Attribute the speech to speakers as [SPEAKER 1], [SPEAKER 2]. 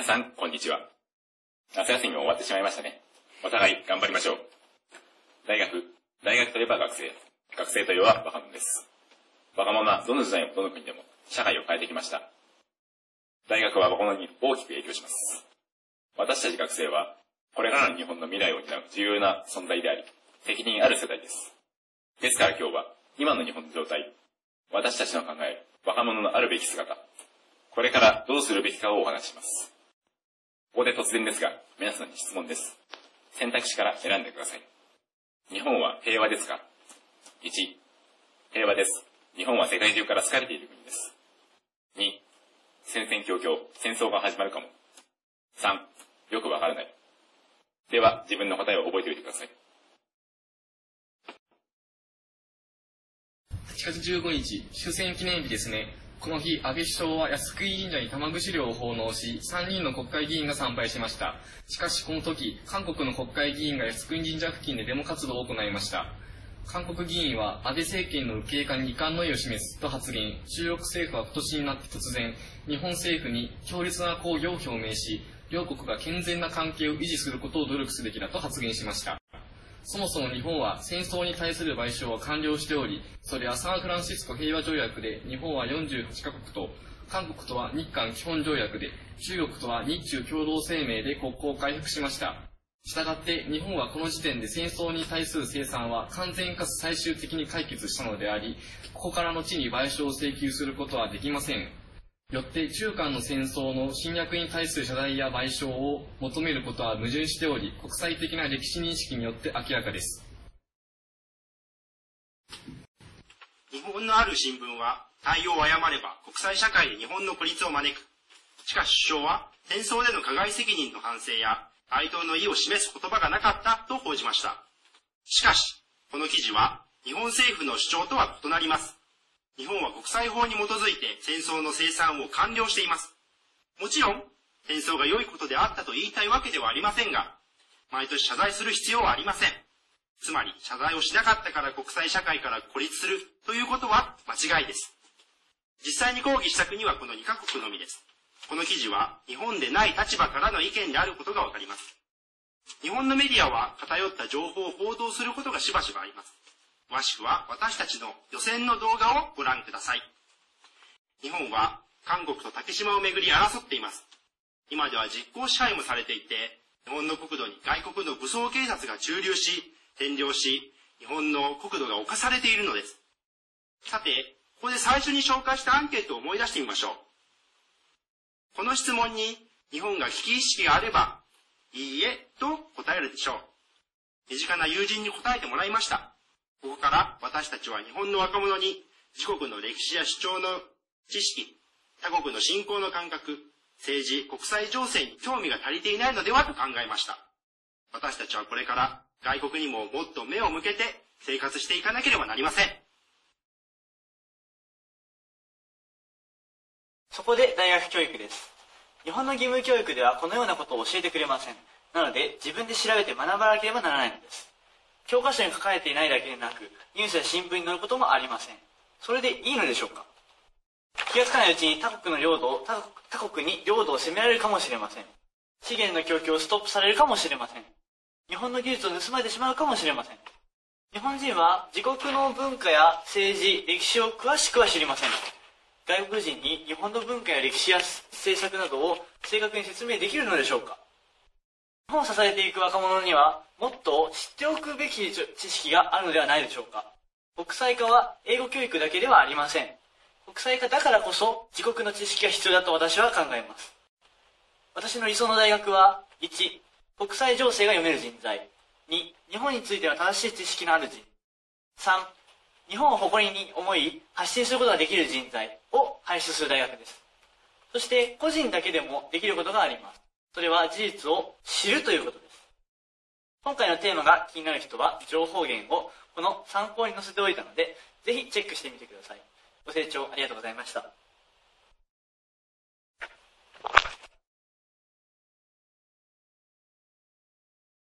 [SPEAKER 1] 皆さん、こんにちは。夏休みも終わってしまいましたね。お互い頑張りましょう。大学、大学といえば学生、学生といえば若者です。若者はどの時代もどの国でも社会を変えてきました。大学は若者に大きく影響します。私たち学生は、これからの日本の未来を担う重要な存在であり、責任ある世代です。ですから今日は、今の日本の状態、私たちの考える若者のあるべき姿、これからどうするべきかをお話しします。ここで突然ですが、皆さんに質問です。選択肢から選んでください。日本は平和ですか ?1、平和です。日本は世界中から好かれている国です。2、戦々恐々、戦争が始まるかも。3、よくわからない。では、自分の答えを覚えておいてください。
[SPEAKER 2] 8月15日、終戦記念日ですね。この日、安倍首相は靖国神社に玉串料を奉納し、3人の国会議員が参拝しました。しかしこの時、韓国の国会議員が靖国神社付近でデモ活動を行いました。韓国議員は安倍政権の右傾化に遺憾の意を示すと発言。中国政府は今年になって突然、日本政府に強烈な抗議を表明し、両国が健全な関係を維持することを努力すべきだと発言しました。そもそも日本は戦争に対する賠償は完了しており、それはサンフランシスコ平和条約で日本は48カ国と、韓国とは日韓基本条約で、中国とは日中共同声明で国交を回復しました。したがって日本はこの時点で戦争に対する生産は完全かつ最終的に解決したのであり、ここから後に賠償を請求することはできません。よって中間の戦争の侵略に対する謝罪や賠償を求めることは矛盾しており、国際的な歴史認識によって明らかです。
[SPEAKER 3] 日本のある新聞は対応を誤れば国際社会で日本の孤立を招く。しかし首相は戦争での加害責任の反省や哀悼の意を示す言葉がなかったと報じました。しかし、この記事は日本政府の主張とは異なります。日本は国際法に基づいて戦争の生産を完了しています。もちろん、戦争が良いことであったと言いたいわけではありませんが、毎年謝罪する必要はありません。つまり、謝罪をしなかったから国際社会から孤立するということは間違いです。実際に抗議した国はこの2カ国のみです。この記事は日本でない立場からの意見であることがわかります。日本のメディアは偏った情報を報道することがしばしばあります。詳しくは私たちの予選の動画をご覧ください。日本は韓国と竹島をめぐり争っています。今では実効支配もされていて、日本の国土に外国の武装警察が駐留し、占領し、日本の国土が侵されているのです。さて、ここで最初に紹介したアンケートを思い出してみましょう。この質問に日本が危機意識があれば、いいえと答えるでしょう。身近な友人に答えてもらいました。ここから私たちは日本の若者に自国の歴史や主張の知識、他国の信仰の感覚、政治、国際情勢に興味が足りていないのではと考えました。私たちはこれから外国にももっと目を向けて生活していかなければなりません。
[SPEAKER 4] そこで大学教育です。日本の義務教育ではこのようなことを教えてくれません。なので自分で調べて学ばなければならないのです。教科書に書かれていないだけでなく、ニュースや新聞に載ることもありません。それでいいのでしょうか？気がつかないうちに他国の領土を、他国に領土を攻められるかもしれません。資源の供給をストップされるかもしれません。日本の技術を盗まれてしまうかもしれません。日本人は自国の文化や政治、歴史を詳しくは知りません。外国人に日本の文化や歴史や政策などを正確に説明できるのでしょうか？日本を支えていく若者にはもっと知っておくべき知識があるのではないでしょうか。国際化は英語教育だけではありません。国際化だからこそ自国の知識が必要だと私は考えます。私の理想の大学は1国際情勢が読める人材。2日本についての正しい知識のある人。3日本を誇りに思い発信することができる人材。を輩出する大学です。そして個人だけでもできることがあります。それは事実を知るということです。今回のテーマが気になる人は情報源をこの参考に載せておいたのでぜひチェックしてみてください。ご清聴ありがとうございました。